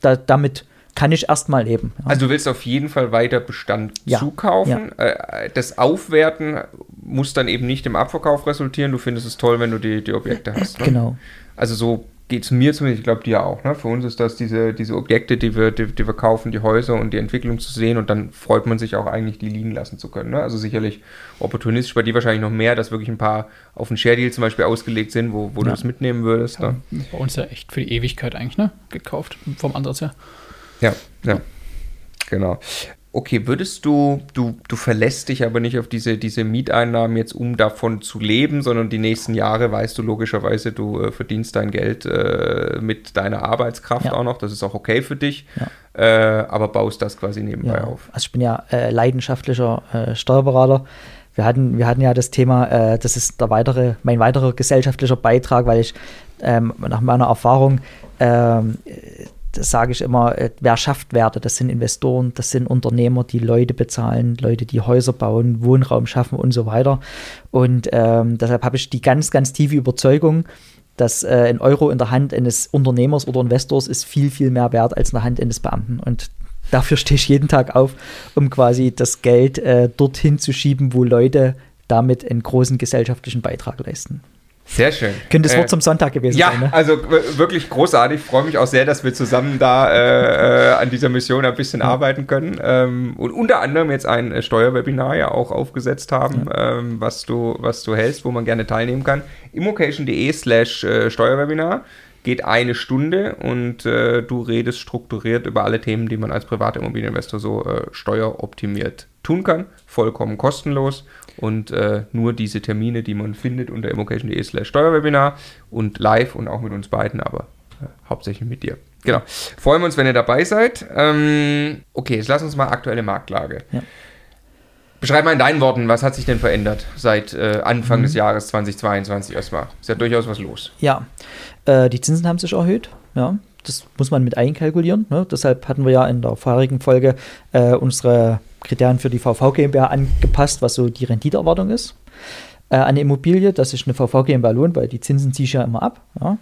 da, damit kann ich erstmal leben. Ja. Also du willst auf jeden Fall weiter Bestand ja. zukaufen. Ja. Äh, das Aufwerten muss dann eben nicht im Abverkauf resultieren. Du findest es toll, wenn du die, die Objekte hast. Ne? Genau. Also so geht es mir zumindest, ich glaube dir auch. Ne? Für uns ist das diese, diese Objekte, die wir, die, die, wir kaufen, die Häuser und die Entwicklung zu sehen und dann freut man sich auch eigentlich, die liegen lassen zu können. Ne? Also sicherlich opportunistisch bei dir wahrscheinlich noch mehr, dass wirklich ein paar auf einen Share-Deal zum Beispiel ausgelegt sind, wo, wo ja. du das mitnehmen würdest. Ja, ne? Bei uns ja echt für die Ewigkeit eigentlich, ne? Gekauft, vom Ansatz her. Ja, ja. Genau. Okay, würdest du, du, du verlässt dich aber nicht auf diese, diese Mieteinnahmen jetzt, um davon zu leben, sondern die nächsten Jahre weißt du logischerweise, du äh, verdienst dein Geld äh, mit deiner Arbeitskraft ja. auch noch, das ist auch okay für dich, ja. äh, aber baust das quasi nebenbei ja. auf. Also ich bin ja äh, leidenschaftlicher äh, Steuerberater. Wir hatten, wir hatten ja das Thema, äh, das ist der weitere, mein weiterer gesellschaftlicher Beitrag, weil ich ähm, nach meiner Erfahrung ähm, das sage ich immer, äh, wer schafft Werte? Das sind Investoren, das sind Unternehmer, die Leute bezahlen, Leute, die Häuser bauen, Wohnraum schaffen und so weiter. Und ähm, deshalb habe ich die ganz, ganz tiefe Überzeugung, dass äh, ein Euro in der Hand eines Unternehmers oder Investors ist viel, viel mehr wert als in der Hand eines Beamten. Und dafür stehe ich jeden Tag auf, um quasi das Geld äh, dorthin zu schieben, wo Leute damit einen großen gesellschaftlichen Beitrag leisten. Sehr schön. Könnte das Wort äh, zum Sonntag gewesen ja, sein. Ja, ne? also wirklich großartig. Ich freue mich auch sehr, dass wir zusammen da äh, äh, an dieser Mission ein bisschen ja. arbeiten können. Ähm, und unter anderem jetzt ein äh, Steuerwebinar ja auch aufgesetzt haben, ja. ähm, was, du, was du hältst, wo man gerne teilnehmen kann. immocation.de slash Steuerwebinar geht eine Stunde und äh, du redest strukturiert über alle Themen, die man als privater Immobilieninvestor so steueroptimiert tun kann. Vollkommen kostenlos und äh, nur diese Termine, die man findet unter immocation.de slash Steuerwebinar und live und auch mit uns beiden, aber äh, hauptsächlich mit dir. Genau. Freuen wir uns, wenn ihr dabei seid. Ähm, okay, jetzt lass uns mal aktuelle Marktlage. Ja. Beschreib mal in deinen Worten, was hat sich denn verändert seit äh, Anfang mhm. des Jahres 2022 erstmal? Ist ja durchaus was los. Ja, äh, die Zinsen haben sich erhöht. Ja, das muss man mit einkalkulieren. Ne? Deshalb hatten wir ja in der vorherigen Folge äh, unsere Kriterien für die VV GmbH angepasst, was so die Renditeerwartung ist. Äh, eine Immobilie, das ist eine VV GmbH lohnt, weil die Zinsen ziehe ich ja immer ab. Ja.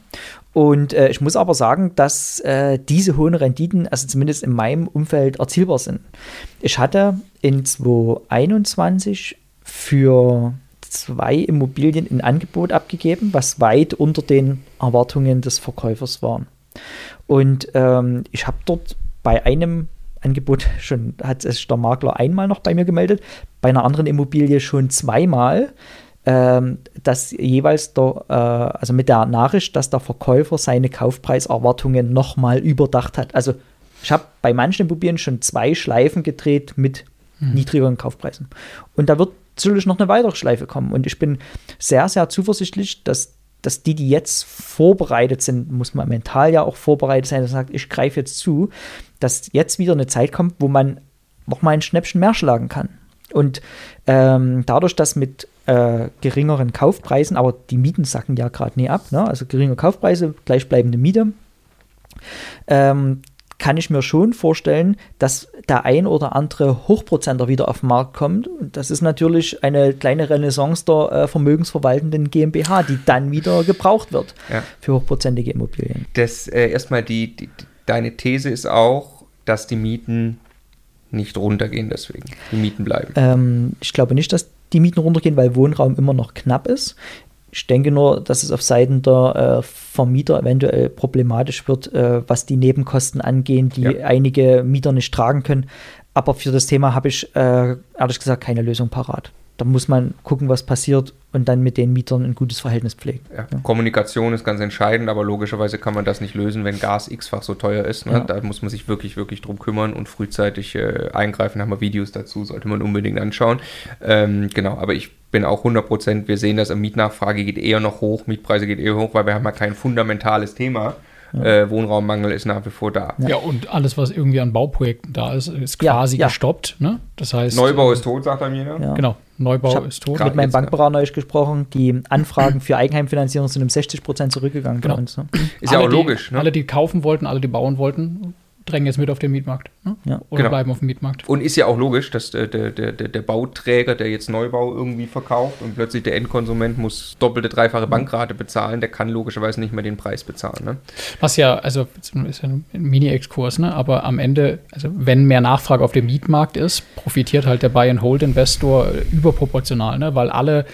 Und äh, ich muss aber sagen, dass äh, diese hohen Renditen, also zumindest in meinem Umfeld, erzielbar sind. Ich hatte in 2021 für zwei Immobilien ein Angebot abgegeben, was weit unter den Erwartungen des Verkäufers war. Und ähm, ich habe dort bei einem Angebot schon, hat sich der Makler einmal noch bei mir gemeldet, bei einer anderen Immobilie schon zweimal, ähm, dass jeweils der, äh, also mit der Nachricht, dass der Verkäufer seine Kaufpreiserwartungen nochmal überdacht hat. Also ich habe bei manchen Immobilien schon zwei Schleifen gedreht mit mhm. niedrigeren Kaufpreisen. Und da wird sicherlich noch eine weitere Schleife kommen. Und ich bin sehr, sehr zuversichtlich, dass dass die, die jetzt vorbereitet sind, muss man mental ja auch vorbereitet sein, dass man sagt, ich greife jetzt zu, dass jetzt wieder eine Zeit kommt, wo man noch mal ein Schnäppchen mehr schlagen kann. Und ähm, dadurch, dass mit äh, geringeren Kaufpreisen, aber die Mieten sacken ja gerade nie ab, ne? also geringe Kaufpreise, gleichbleibende Miete, ähm, kann ich mir schon vorstellen, dass der ein oder andere Hochprozenter wieder auf den Markt kommt. Und das ist natürlich eine kleine Renaissance der äh, vermögensverwaltenden GmbH, die dann wieder gebraucht wird ja. für hochprozentige Immobilien. Das äh, erstmal die, die, deine These ist auch, dass die Mieten nicht runtergehen deswegen. Die Mieten bleiben. Ähm, ich glaube nicht, dass die Mieten runtergehen, weil Wohnraum immer noch knapp ist. Ich denke nur, dass es auf Seiten der äh, Vermieter eventuell problematisch wird, äh, was die Nebenkosten angehen, die ja. einige Mieter nicht tragen können. Aber für das Thema habe ich äh, ehrlich gesagt keine Lösung parat da muss man gucken, was passiert und dann mit den Mietern ein gutes Verhältnis pflegen. Ja, ja. Kommunikation ist ganz entscheidend, aber logischerweise kann man das nicht lösen, wenn Gas x-fach so teuer ist. Ne? Ja. Da muss man sich wirklich, wirklich drum kümmern und frühzeitig äh, eingreifen. Da haben wir Videos dazu, sollte man unbedingt anschauen. Ähm, genau, aber ich bin auch 100 Prozent, wir sehen das, Mietnachfrage geht eher noch hoch, Mietpreise geht eher hoch, weil wir haben ja kein fundamentales Thema. Äh, Wohnraummangel ist nach wie vor da. Ja. und alles, was irgendwie an Bauprojekten da ist, ist quasi ja, gestoppt. Ne? Das heißt, Neubau ist tot, sagt dann jeder. Genau, Neubau ist tot. Ich habe mit meinem Bankberater neulich gesprochen, die Anfragen für Eigenheimfinanzierung sind um 60 Prozent zurückgegangen genau. bei uns. Ne? Ist alle, ja auch logisch. Die, ne? Alle, die kaufen wollten, alle, die bauen wollten, drängen jetzt mit auf den Mietmarkt. Ne? Ja. Oder genau. bleiben auf dem Mietmarkt. Und ist ja auch logisch, dass der, der, der, der Bauträger, der jetzt Neubau irgendwie verkauft und plötzlich der Endkonsument muss doppelte, dreifache Bankrate bezahlen, der kann logischerweise nicht mehr den Preis bezahlen. Ne? Was ja, also ist ja ein Mini-Exkurs, ne? aber am Ende, also wenn mehr Nachfrage auf dem Mietmarkt ist, profitiert halt der Buy-and-Hold-Investor überproportional, ne? weil alle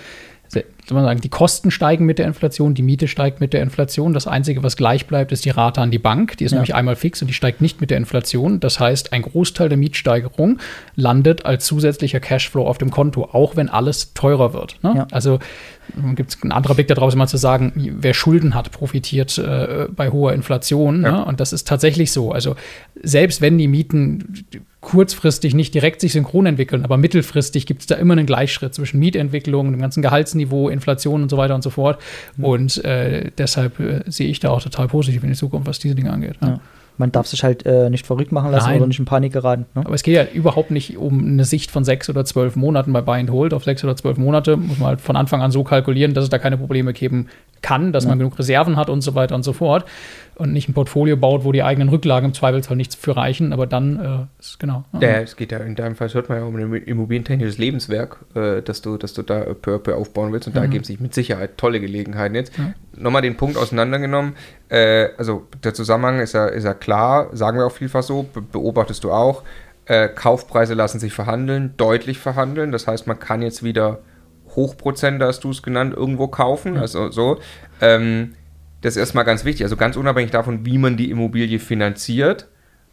soll man sagen, die Kosten steigen mit der Inflation, die Miete steigt mit der Inflation. Das Einzige, was gleich bleibt, ist die Rate an die Bank. Die ist ja. nämlich einmal fix und die steigt nicht mit der Inflation. Das heißt, ein Großteil der Mietsteigerung landet als zusätzlicher Cashflow auf dem Konto, auch wenn alles teurer wird. Ne? Ja. Also gibt es ein anderer Blick daraus, immer zu sagen, wer Schulden hat, profitiert äh, bei hoher Inflation. Ja. Ne? Und das ist tatsächlich so. Also selbst wenn die Mieten kurzfristig nicht direkt sich synchron entwickeln, aber mittelfristig gibt es da immer einen Gleichschritt zwischen Mietentwicklung, dem ganzen Gehaltsniveau, Inflation und so weiter und so fort. Mhm. Und äh, deshalb äh, sehe ich da auch total positiv in die Zukunft, was diese Dinge angeht. Ja. Ja. Man darf sich halt äh, nicht verrückt machen lassen Nein. oder nicht in Panik geraten. Ne? Aber es geht ja überhaupt nicht um eine Sicht von sechs oder zwölf Monaten bei Buy and Hold. Auf sechs oder zwölf Monate muss man halt von Anfang an so kalkulieren, dass es da keine Probleme geben kann, dass ja. man genug Reserven hat und so weiter und so fort und nicht ein Portfolio baut, wo die eigenen Rücklagen im Zweifelsfall nichts für reichen, aber dann äh, ist genau. Ja, es geht ja in deinem Fall, hört man ja um ein immobilientechnisches Lebenswerk, äh, dass du, dass du da peu, peu aufbauen willst und mhm. da ergeben sich mit Sicherheit tolle Gelegenheiten jetzt. Ja. Nochmal den Punkt auseinandergenommen, äh, also der Zusammenhang ist ja, ist ja klar, sagen wir auch vielfach so, beobachtest du auch, äh, Kaufpreise lassen sich verhandeln, deutlich verhandeln, das heißt, man kann jetzt wieder Hochprozente, hast du es genannt, irgendwo kaufen, ja. also so. Ähm, das ist erstmal ganz wichtig. Also ganz unabhängig davon, wie man die Immobilie finanziert,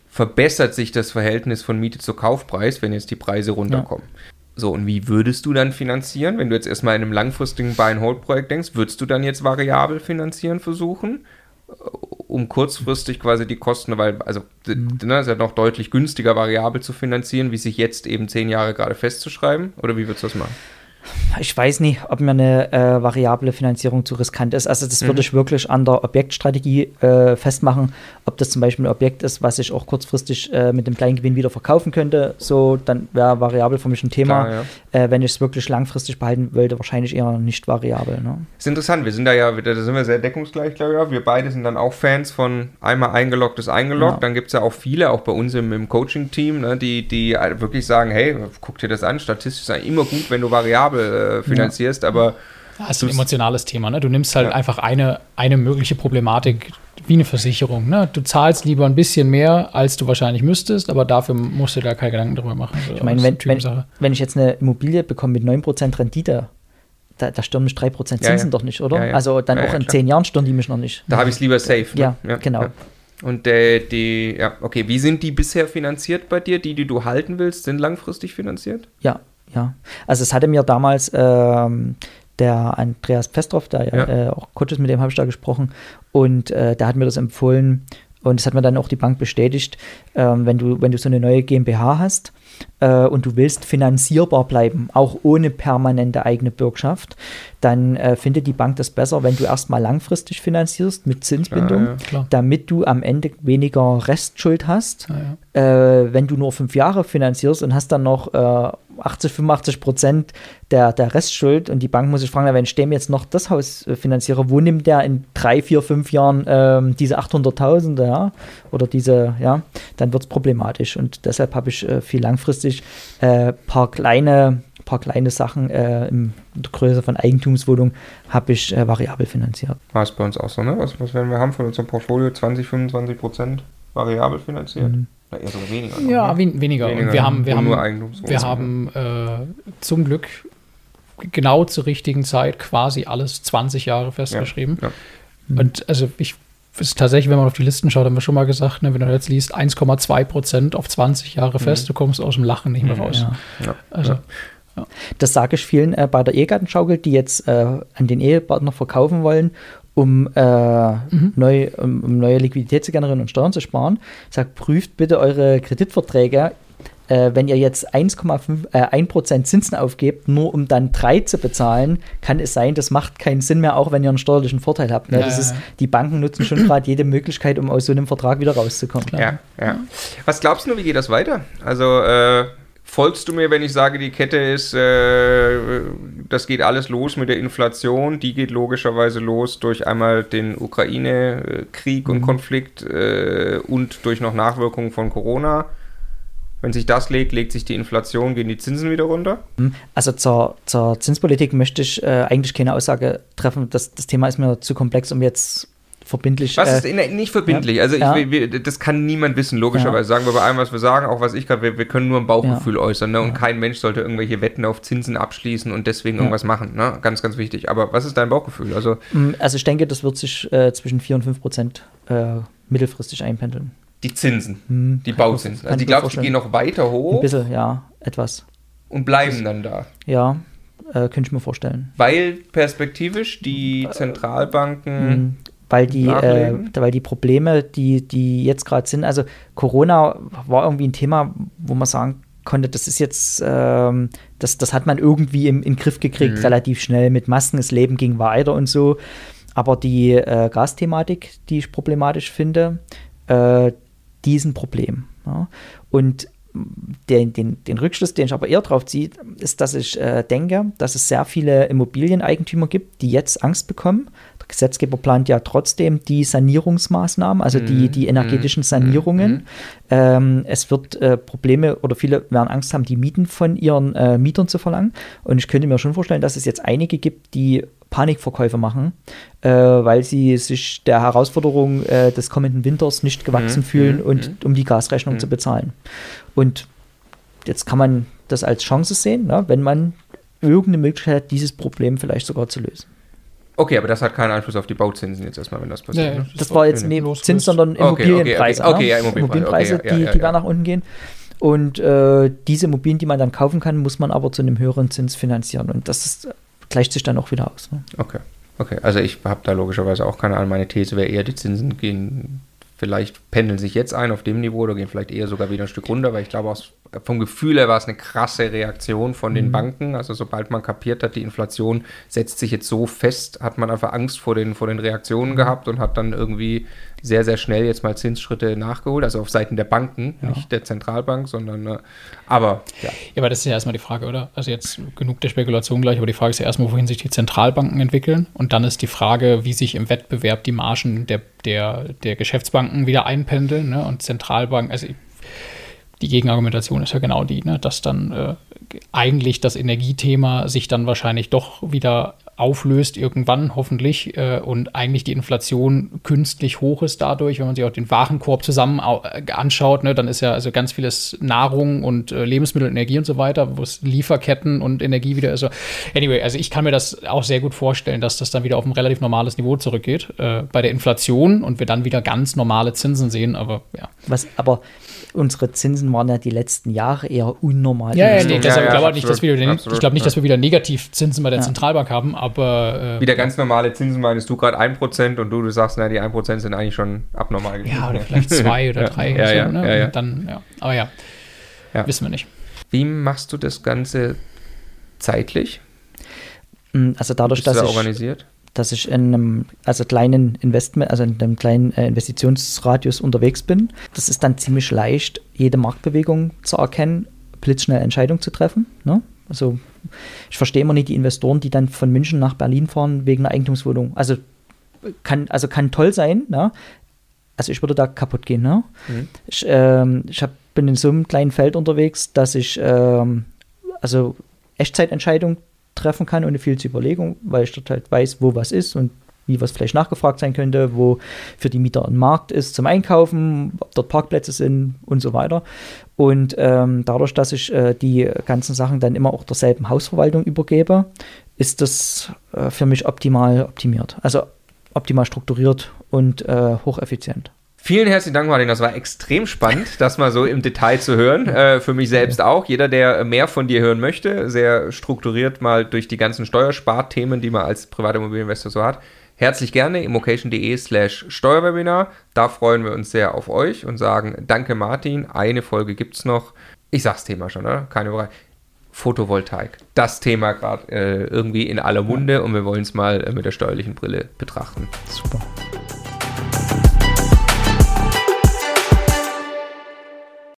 verbessert sich das Verhältnis von Miete zu Kaufpreis, wenn jetzt die Preise runterkommen. Ja. So, und wie würdest du dann finanzieren? Wenn du jetzt erstmal in einem langfristigen Buy-and-Hold-Projekt denkst, würdest du dann jetzt variabel finanzieren versuchen? um kurzfristig quasi die Kosten, weil, also, mhm. ne, ist ja noch deutlich günstiger, variabel zu finanzieren, wie sich jetzt eben zehn Jahre gerade festzuschreiben? Oder wie würdest du das machen? Ich weiß nicht, ob mir eine äh, variable Finanzierung zu riskant ist. Also das mhm. würde ich wirklich an der Objektstrategie äh, festmachen, ob das zum Beispiel ein Objekt ist, was ich auch kurzfristig äh, mit dem kleinen Gewinn wieder verkaufen könnte. So, dann wäre variabel für mich ein Thema. Klar, ja. Äh, wenn ich es wirklich langfristig behalten wollte, wahrscheinlich eher nicht variabel. Ne? Ist interessant. Wir sind da ja, da sind wir sehr deckungsgleich, glaube ich. Wir beide sind dann auch Fans von einmal eingeloggt ist eingeloggt. Ja. Dann gibt es ja auch viele, auch bei uns im, im Coaching-Team, ne, die, die wirklich sagen, hey, guck dir das an, statistisch ist immer gut, wenn du variabel variabel äh, finanzierst, ja. aber. Das ist ein emotionales Thema, ne? Du nimmst halt ja. einfach eine, eine mögliche Problematik wie eine Versicherung. Ne? Du zahlst lieber ein bisschen mehr, als du wahrscheinlich müsstest, aber dafür musst du da keine Gedanken drüber machen. Also ich meine, wenn, wenn, wenn, ich jetzt eine Immobilie bekomme mit 9% Rendite, da, da stören mich 3% Zinsen ja, ja. doch nicht, oder? Also dann auch in klar. 10 Jahren stören die mich noch nicht. Da habe ich es lieber safe. Ne? Ja, genau. Und äh, die, ja, okay, wie sind die bisher finanziert bei dir? Die, die du halten willst, sind langfristig finanziert? Ja, ja. Also es hatte mir damals ähm, der Andreas Pestroff, der ja, ja. Äh, auch Coach ist, mit dem habe ich da gesprochen, und äh, der hat mir das empfohlen und das hat mir dann auch die Bank bestätigt, ähm, wenn, du, wenn du so eine neue GmbH hast, äh, und du willst finanzierbar bleiben, auch ohne permanente eigene Bürgschaft, dann äh, findet die Bank das besser, wenn du erstmal langfristig finanzierst mit Zinsbindung, ja, ja, damit du am Ende weniger Restschuld hast. Ja, äh, wenn du nur fünf Jahre finanzierst und hast dann noch äh, 80, 85 Prozent der, der Restschuld und die Bank muss sich fragen, wenn ich dem jetzt noch das Haus äh, finanziere, wo nimmt der in drei, vier, fünf Jahren ähm, diese 800.000 ja, oder diese, ja, dann wird es problematisch und deshalb habe ich äh, viel langfristig ein äh, paar kleine paar kleine Sachen äh, in der Größe von Eigentumswohnungen habe ich äh, variabel finanziert. War es bei uns auch so, ne? Was, was werden wir haben von unserem Portfolio? 20, 25 Prozent variabel finanziert? Mhm. Oder eher sogar weniger. Noch, ja, ne? weniger. weniger. Und wir haben, wir haben, wir haben äh, zum Glück genau zur richtigen Zeit quasi alles 20 Jahre festgeschrieben. Ja, ja. Mhm. Und also ich ist tatsächlich, wenn man auf die Listen schaut, haben wir schon mal gesagt, ne, wenn du jetzt liest, 1,2 Prozent auf 20 Jahre fest, mhm. du kommst aus dem Lachen nicht mehr mhm. raus. Ja. Also das sage ich vielen äh, bei der Ehegattenschaukel, die jetzt äh, an den Ehepartner verkaufen wollen, um, äh, mhm. neu, um, um, neue Liquidität zu generieren und Steuern zu sparen. Ich sage, prüft bitte eure Kreditverträge. Äh, wenn ihr jetzt 1,5 äh, 1% Zinsen aufgebt, nur um dann 3 zu bezahlen, kann es sein, das macht keinen Sinn mehr, auch wenn ihr einen steuerlichen Vorteil habt. Ne? Ja, das ist, die Banken nutzen schon gerade jede Möglichkeit, um aus so einem Vertrag wieder rauszukommen. Ja, ja. Was glaubst du, wie geht das weiter? Also äh, Folgst du mir, wenn ich sage, die Kette ist, äh, das geht alles los mit der Inflation, die geht logischerweise los durch einmal den Ukraine-Krieg mhm. und Konflikt äh, und durch noch Nachwirkungen von Corona. Wenn sich das legt, legt sich die Inflation, gehen die Zinsen wieder runter? Mhm. Also zur, zur Zinspolitik möchte ich äh, eigentlich keine Aussage treffen. Das, das Thema ist mir zu komplex, um jetzt verbindlich. Was ist äh, nicht verbindlich? Ja. Also ich, ja. wir, das kann niemand wissen, logischerweise. Sagen wir bei allem, was wir sagen, auch was ich gerade, wir, wir, können nur ein Bauchgefühl äußern. Ne? Und kein Mensch sollte irgendwelche Wetten auf Zinsen abschließen und deswegen irgendwas machen. Ne? Ganz, ganz wichtig. Aber was ist dein Bauchgefühl? Also, mm, also ich denke, das wird sich äh, zwischen 4 und 5 Prozent äh, mittelfristig einpendeln. Die Zinsen, hm, die Bauzinsen. Also die glaubst du, die gehen noch weiter hoch? Ein bisschen, ja, etwas. Und bleiben dann da? Ja, äh, könnte ich mir vorstellen. Weil perspektivisch die äh, Zentralbanken hm weil die, äh, weil die Probleme, die, die jetzt gerade sind, also Corona war irgendwie ein Thema, wo man sagen konnte, das ist jetzt, ähm, das, das hat man irgendwie im, in den Griff gekriegt, mhm. relativ schnell mit Masken, das Leben ging weiter und so. Aber die äh, Gasthematik, die ich problematisch finde, äh, die ist ein Problem. Ja? Und den, den, den Rückschluss, den ich aber eher drauf ziehe, ist, dass ich äh, denke, dass es sehr viele Immobilieneigentümer gibt, die jetzt Angst bekommen, Gesetzgeber plant ja trotzdem die Sanierungsmaßnahmen, also die, mhm. die energetischen mhm. Sanierungen. Mhm. Ähm, es wird äh, Probleme oder viele werden Angst haben, die Mieten von ihren äh, Mietern zu verlangen. Und ich könnte mir schon vorstellen, dass es jetzt einige gibt, die Panikverkäufe machen, äh, weil sie sich der Herausforderung äh, des kommenden Winters nicht gewachsen mhm. fühlen mhm. und um die Gasrechnung mhm. zu bezahlen. Und jetzt kann man das als Chance sehen, ne, wenn man irgendeine Möglichkeit hat, dieses Problem vielleicht sogar zu lösen. Okay, aber das hat keinen Einfluss auf die Bauzinsen jetzt erstmal, wenn das passiert. Nee, ne? Das, war jetzt nicht Zins, sondern Immobilienpreise. Okay, okay, okay. okay ja, Immobilienpreise, okay, ja, die, ja, die werden nach unten gehen. Und äh, diese Immobilien, die man dann kaufen kann, muss man aber zu einem höheren Zins finanzieren. Und das ist, gleicht sich dann auch wieder aus. Ne? Okay. Okay, also ich habe da logischerweise auch keine Ahnung. Meine These wäre eher, die Zinsen gehen vielleicht pendeln sich jetzt ein auf dem Niveau oder gehen vielleicht eher sogar wieder ein Stück runter, weil ich glaube, aus, vom Gefühl her war es eine krasse Reaktion von den mhm. Banken. Also sobald man kapiert hat, die Inflation setzt sich jetzt so fest, hat man einfach Angst vor den, vor den Reaktionen mhm. gehabt und hat dann irgendwie sehr, sehr schnell jetzt mal Zinsschritte nachgeholt, also auf Seiten der Banken, ja. nicht der Zentralbank, sondern äh, aber ja. Ja, aber das ist ja erstmal die Frage, oder? Also jetzt genug der Spekulation gleich, aber die Frage ist ja erstmal, wohin sich die Zentralbanken entwickeln und dann ist die Frage, wie sich im Wettbewerb die Margen der, der, der Geschäftsbanken wieder einpendeln ne? und Zentralbanken, also die Gegenargumentation ist ja genau die, ne? dass dann äh, eigentlich das Energiethema sich dann wahrscheinlich doch wieder auflöst irgendwann hoffentlich äh, und eigentlich die Inflation künstlich hoch ist dadurch, wenn man sich auch den Warenkorb zusammen äh, anschaut, ne, dann ist ja also ganz vieles Nahrung und äh, Lebensmittel, Energie und so weiter, wo es Lieferketten und Energie wieder ist. Anyway, also ich kann mir das auch sehr gut vorstellen, dass das dann wieder auf ein relativ normales Niveau zurückgeht äh, bei der Inflation und wir dann wieder ganz normale Zinsen sehen, aber ja. Was aber unsere Zinsen waren ja die letzten Jahre eher unnormal. Ja, ja, nee, das ja, ja, glaube nicht, dass wir wieder, absolut, ich glaube nicht, dass wir wieder Negativzinsen bei der ja. Zentralbank haben, aber. Äh, wieder ganz normale Zinsen meinst du gerade 1% und du, du sagst, na, die 1% sind eigentlich schon abnormal gewesen. Ja, oder vielleicht 2 oder 3 ja, ja, so, ne? ja, ja. Dann, ja. Aber ja, wissen wir nicht. Wie machst du das Ganze zeitlich? Mm, also dadurch, dass da ich, organisiert? Dass ich in einem also kleinen Investment, also in einem kleinen äh, Investitionsradius unterwegs bin, das ist dann ziemlich leicht, jede Marktbewegung zu erkennen, blitzschnell Entscheidungen zu treffen. Ne? Also ich verstehe immer nicht die Investoren, die dann von München nach Berlin fahren wegen einer Eigentumswohnung. Also kann, also kann toll sein, ne? Also ich würde da kaputt gehen, ne? Mhm. Ich, ähm, ich hab, bin in so einem kleinen Feld unterwegs, dass ich ähm, also Echtzeitentscheidungen treffen kann, ohne viel zu Überlegung, weil ich dort halt weiß, wo was ist und wie was vielleicht nachgefragt sein könnte, wo für die Mieter ein Markt ist zum Einkaufen, ob dort Parkplätze sind und so weiter. Und ähm, dadurch, dass ich äh, die ganzen Sachen dann immer auch derselben Hausverwaltung übergebe, ist das äh, für mich optimal optimiert. Also optimal strukturiert und äh, hocheffizient. Vielen herzlichen Dank, Martin. Das war extrem spannend, das mal so im Detail zu hören. Äh, für mich selbst auch. Jeder, der mehr von dir hören möchte, sehr strukturiert mal durch die ganzen Steuersparthemen, die man als Privatimmobilieninvestor so hat, herzlich gerne immocation.de slash Steuerwebinar. Da freuen wir uns sehr auf euch und sagen Danke, Martin. Eine Folge gibt es noch. Ich sag's Thema schon, oder? Keine Frage. Photovoltaik. Das Thema gerade äh, irgendwie in aller Munde und wir wollen es mal äh, mit der steuerlichen Brille betrachten. Super.